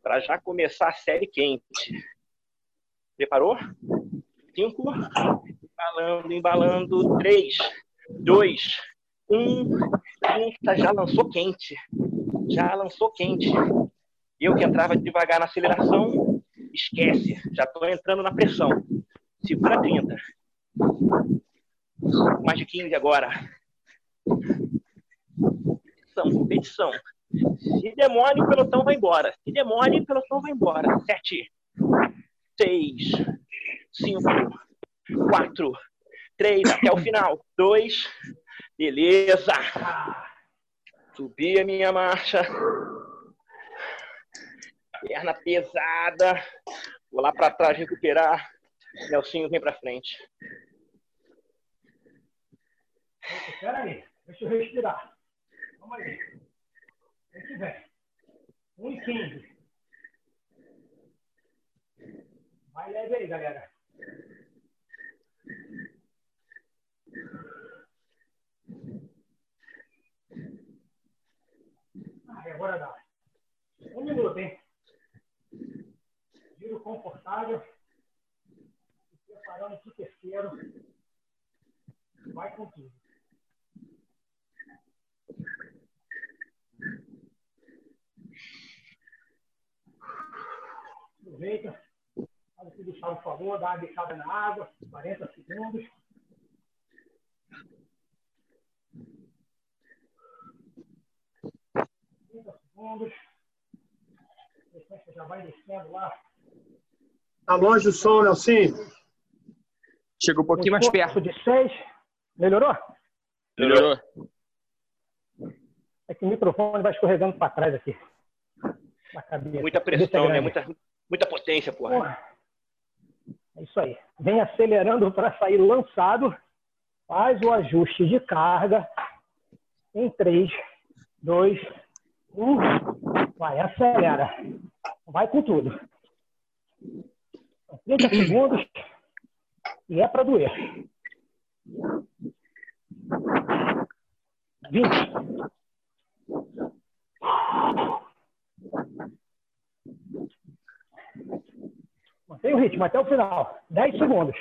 [SPEAKER 4] para já começar a série quente. Preparou? Cinco, embalando, embalando, três, dois, um, tá, já lançou quente, já lançou quente. Eu que entrava devagar na aceleração, esquece, já estou entrando na pressão. Segura 30 mais de 15 agora. Competição, competição. Se demore, o pelotão vai embora. Se demore, o pelotão vai embora. Sete, seis, cinco, quatro, três, até o final. Dois, beleza. Subi a minha marcha. Perna pesada. Vou lá para trás recuperar. Nelsinho vem para frente.
[SPEAKER 5] Espera aí, deixa eu respirar. Vamos aí. Vem que vem. 1 e 15. Vai leve aí, galera. Ah, agora dá. Um minuto, hein? Giro confortável. Preparando para o terceiro. Vai com tudo. Aproveita. Faz o que o Gustavo falou, dá uma bicada na água, 40 segundos. segundos. A já vai descendo lá. Tá longe o som, Nelson?
[SPEAKER 2] Chega um pouquinho mais perto.
[SPEAKER 5] de 6. Melhorou?
[SPEAKER 2] Melhorou.
[SPEAKER 5] É que o microfone vai escorregando para trás aqui.
[SPEAKER 4] Muita pressão, né? Muita, muita potência, porra. porra.
[SPEAKER 5] É isso aí. Vem acelerando para sair lançado. Faz o ajuste de carga em 3, 2, 1. Vai, acelera. Vai com tudo. 30 segundos. E é para doer. 20. Mantém o ritmo até o final. 10 segundos.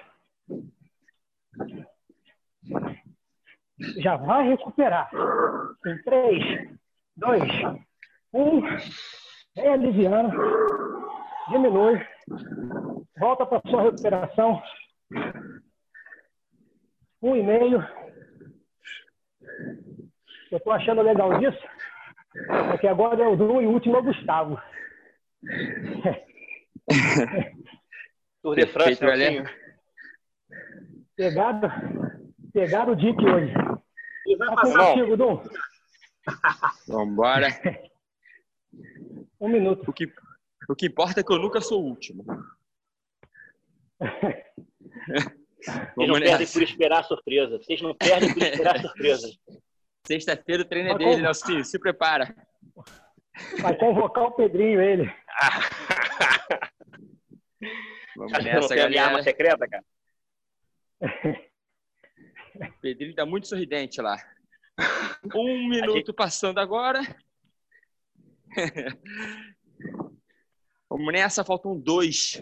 [SPEAKER 5] Já vai recuperar. Em 3, 2, 1. Vem aliviando. Diminui. Volta para sua recuperação. Um e meio. Eu estou achando legal disso, que agora é o Du e o último é o Gustavo.
[SPEAKER 4] Tour de France, galera.
[SPEAKER 5] Pegaram, pegaram o Dick hoje. E vai passar contigo, Dum.
[SPEAKER 2] Vambora.
[SPEAKER 5] Um minuto.
[SPEAKER 2] O que, o que importa é que eu nunca sou o último.
[SPEAKER 4] Vocês não perdem por esperar a surpresa. Vocês não perdem por esperar a surpresa.
[SPEAKER 2] Sexta-feira o treino é dele, Nelson. Se prepara.
[SPEAKER 5] Vai convocar o Pedrinho, ele.
[SPEAKER 4] Vamos Acho nessa, arma secreta, cara?
[SPEAKER 2] O Pedrinho tá muito sorridente lá. Um minuto gente... passando agora. Vamos nessa, faltam dois.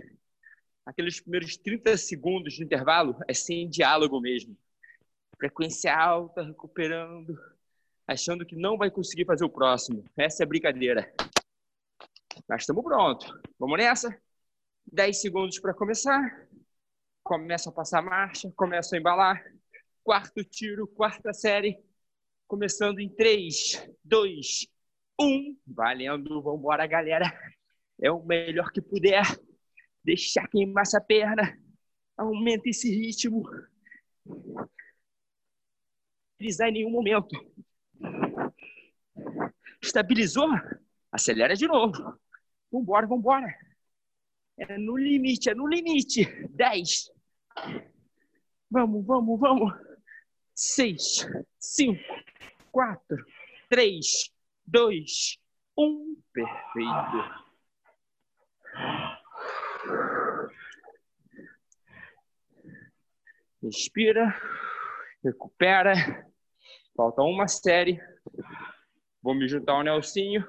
[SPEAKER 2] Aqueles primeiros 30 segundos de intervalo é sem diálogo mesmo. Frequência alta, recuperando, achando que não vai conseguir fazer o próximo. Essa é a brincadeira. Mas estamos prontos. Vamos nessa? 10 segundos para começar. Começa a passar a marcha, começa a embalar. Quarto tiro, quarta série. Começando em 3, 2, 1. Valendo, vamos embora, galera. É o melhor que puder. Deixar queimar essa perna. Aumenta esse ritmo. Frisar em nenhum momento. Estabilizou? Acelera de novo. Vambora, vambora. É no limite, é no limite. 10. Vamos, vamos, vamos. 6, 5, 4, 3, 2, 1. Perfeito. Respira, recupera. Falta uma série. Vou me juntar ao Nelsinho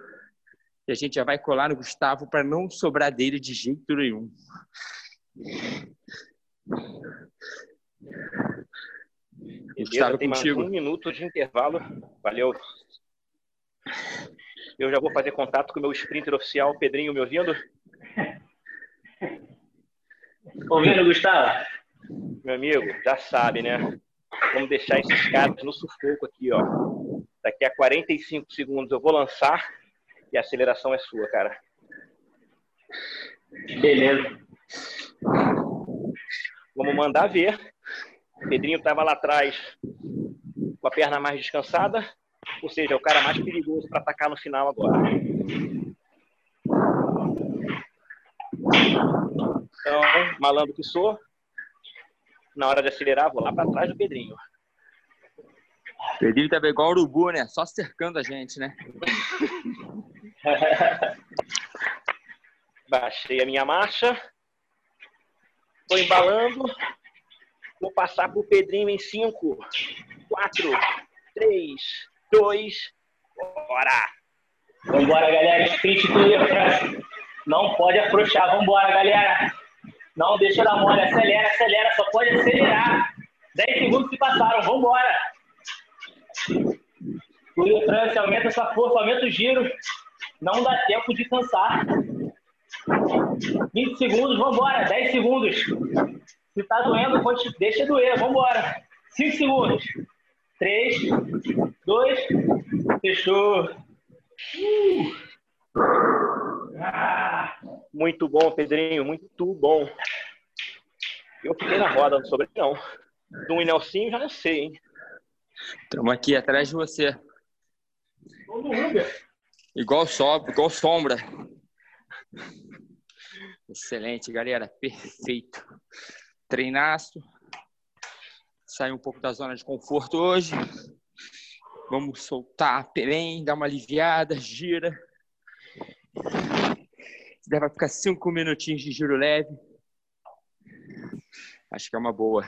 [SPEAKER 2] e a gente já vai colar no Gustavo para não sobrar dele de jeito nenhum.
[SPEAKER 4] Gustavo, tem contigo. mais um minuto de intervalo. Valeu. Eu já vou fazer contato com o meu sprinter oficial, Pedrinho, me ouvindo?
[SPEAKER 3] Ouvindo, Gustavo?
[SPEAKER 4] Meu amigo, já sabe, né? Vamos deixar esses caras no sufoco aqui, ó. Daqui a 45 segundos eu vou lançar e a aceleração é sua, cara.
[SPEAKER 3] Beleza.
[SPEAKER 4] Vamos mandar ver. O Pedrinho estava lá atrás com a perna mais descansada, ou seja, é o cara mais perigoso para atacar no final agora. Então, malandro que sou, na hora de acelerar, vou lá para trás do Pedrinho.
[SPEAKER 2] Pedrinho tá igual o urubu, né? Só cercando a gente, né?
[SPEAKER 4] Baixei a minha marcha. Estou embalando. Vou passar para o Pedrinho em 5, 4, 3, 2, bora!
[SPEAKER 6] Vambora, galera. Sprint clear. Não pode afrouxar. Vambora, galera. Não deixa dar mole. Acelera, acelera. Só pode acelerar. 10 segundos se passaram. Vambora. Clear trance. Aumenta sua força, aumenta o giro. Não dá tempo de cansar. 20 segundos, vambora. 10 segundos. Se tá doendo, deixa doer. Vambora. 5 segundos. 3, 2, fechou. Uh.
[SPEAKER 4] Muito bom, Pedrinho, muito bom. Eu fiquei na roda, não sobrei não. Do Nelsinho já não sei, hein?
[SPEAKER 2] Estamos aqui atrás de você. Igual, so, igual sombra. Excelente, galera. Perfeito. Treinaço. Sair um pouco da zona de conforto hoje. Vamos soltar bem, dar uma aliviada, gira. Vai ficar cinco minutinhos de giro leve. Acho que é uma boa.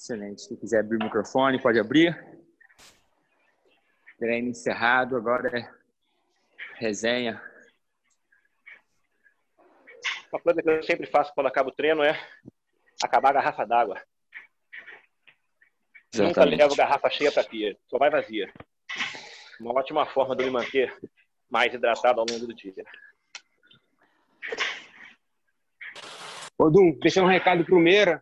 [SPEAKER 2] Excelente. Se quiser abrir o microfone, pode abrir. Treino encerrado, agora é resenha.
[SPEAKER 4] Uma coisa que eu sempre faço quando acabo o treino é acabar a garrafa d'água. Nunca levo garrafa cheia para pia, só vai vazia. Uma ótima forma de me manter mais hidratado ao longo do dia.
[SPEAKER 7] Ô, Dum, deixa um recado pro Meira,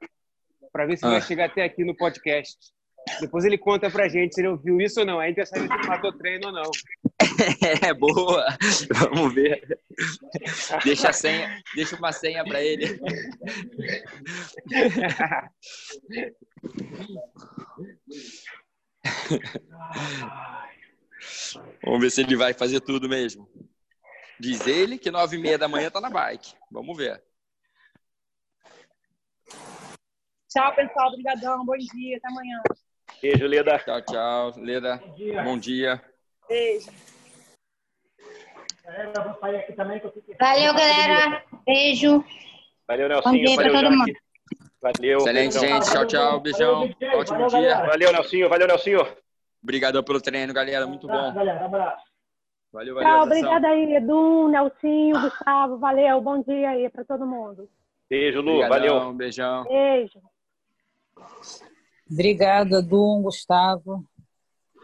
[SPEAKER 7] para ver se ah. vai chegar até aqui no podcast. Depois ele conta pra gente se ele ouviu isso ou não. A gente sabe se ele matou treino ou não.
[SPEAKER 2] É, boa. Vamos ver. Deixa a senha, deixa uma senha para ele. Vamos ver se ele vai fazer tudo mesmo. Diz ele que nove e meia da manhã tá na bike. Vamos ver.
[SPEAKER 8] Tchau, pessoal. Obrigadão. Bom dia. Até amanhã.
[SPEAKER 4] Beijo, Leda.
[SPEAKER 2] Tchau, tchau. Leda, bom dia. Bom dia.
[SPEAKER 8] Beijo.
[SPEAKER 9] Valeu, galera. Beijo.
[SPEAKER 4] Valeu, Nelsinho. Bom dia Valeu, todo mundo. Valeu.
[SPEAKER 2] Excelente, gente. Tchau, tchau. Beijão. Ótimo
[SPEAKER 4] Valeu,
[SPEAKER 2] dia.
[SPEAKER 4] Valeu, Nelsinho. Valeu, Nelsinho.
[SPEAKER 2] Obrigadão pelo treino, galera. Muito bom.
[SPEAKER 5] Galera, abraço.
[SPEAKER 2] Valeu, valeu.
[SPEAKER 8] Tchau, obrigada aí, Edu, Nelsinho, Gustavo. Valeu. Bom dia aí para todo mundo.
[SPEAKER 4] Beijo, Lu. Obrigadão, valeu.
[SPEAKER 2] Beijão.
[SPEAKER 8] Beijo.
[SPEAKER 10] Obrigada, Dum, Gustavo,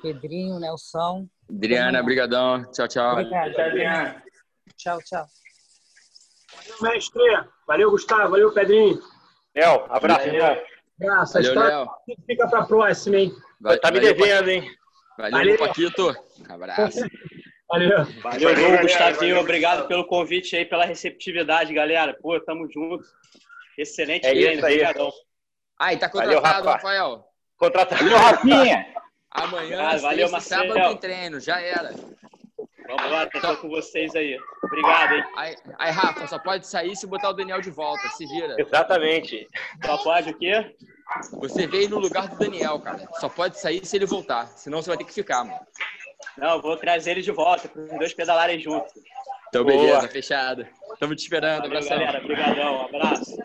[SPEAKER 10] Pedrinho, Nelson.
[SPEAKER 2] Adriana, brigadão. Tchau, tchau.
[SPEAKER 10] Obrigada, tchau, Adriana. Tchau, tchau.
[SPEAKER 5] Valeu, mestre. Valeu, Gustavo. Valeu, Pedrinho.
[SPEAKER 4] Léo, abraço,
[SPEAKER 5] Léo. Abraço.
[SPEAKER 2] Valeu, Léo.
[SPEAKER 5] Fica para a próxima, hein?
[SPEAKER 4] Vai, tá me devendo, hein?
[SPEAKER 2] Valeu, valeu. Paquito. Abraço.
[SPEAKER 5] Valeu.
[SPEAKER 3] Valeu, Valeu Gustavinho. Obrigado pelo convite aí, pela receptividade, galera. Pô, tamo junto. Excelente
[SPEAKER 4] é treino. Obrigadão.
[SPEAKER 2] Aí, tá contratado, valeu, Rafael.
[SPEAKER 4] Contratado.
[SPEAKER 2] Valeu, Rafinha. Amanhã,
[SPEAKER 3] ah, valeu, Marcelo.
[SPEAKER 2] sábado tem treino, já era.
[SPEAKER 3] Vamos lá, tô então, com vocês aí. Obrigado, hein?
[SPEAKER 2] Aí, aí, Rafa, só pode sair se botar o Daniel de volta, se vira.
[SPEAKER 4] Exatamente.
[SPEAKER 3] Só pode o quê?
[SPEAKER 2] Você veio no lugar do Daniel, cara. Só pode sair se ele voltar, senão você vai ter que ficar, mano.
[SPEAKER 3] Não, vou trazer ele de volta, para os dois pedalarem juntos.
[SPEAKER 2] Então, beleza, fechado. Estamos te esperando.
[SPEAKER 3] Valeu, galera. Obrigadão, um abraço.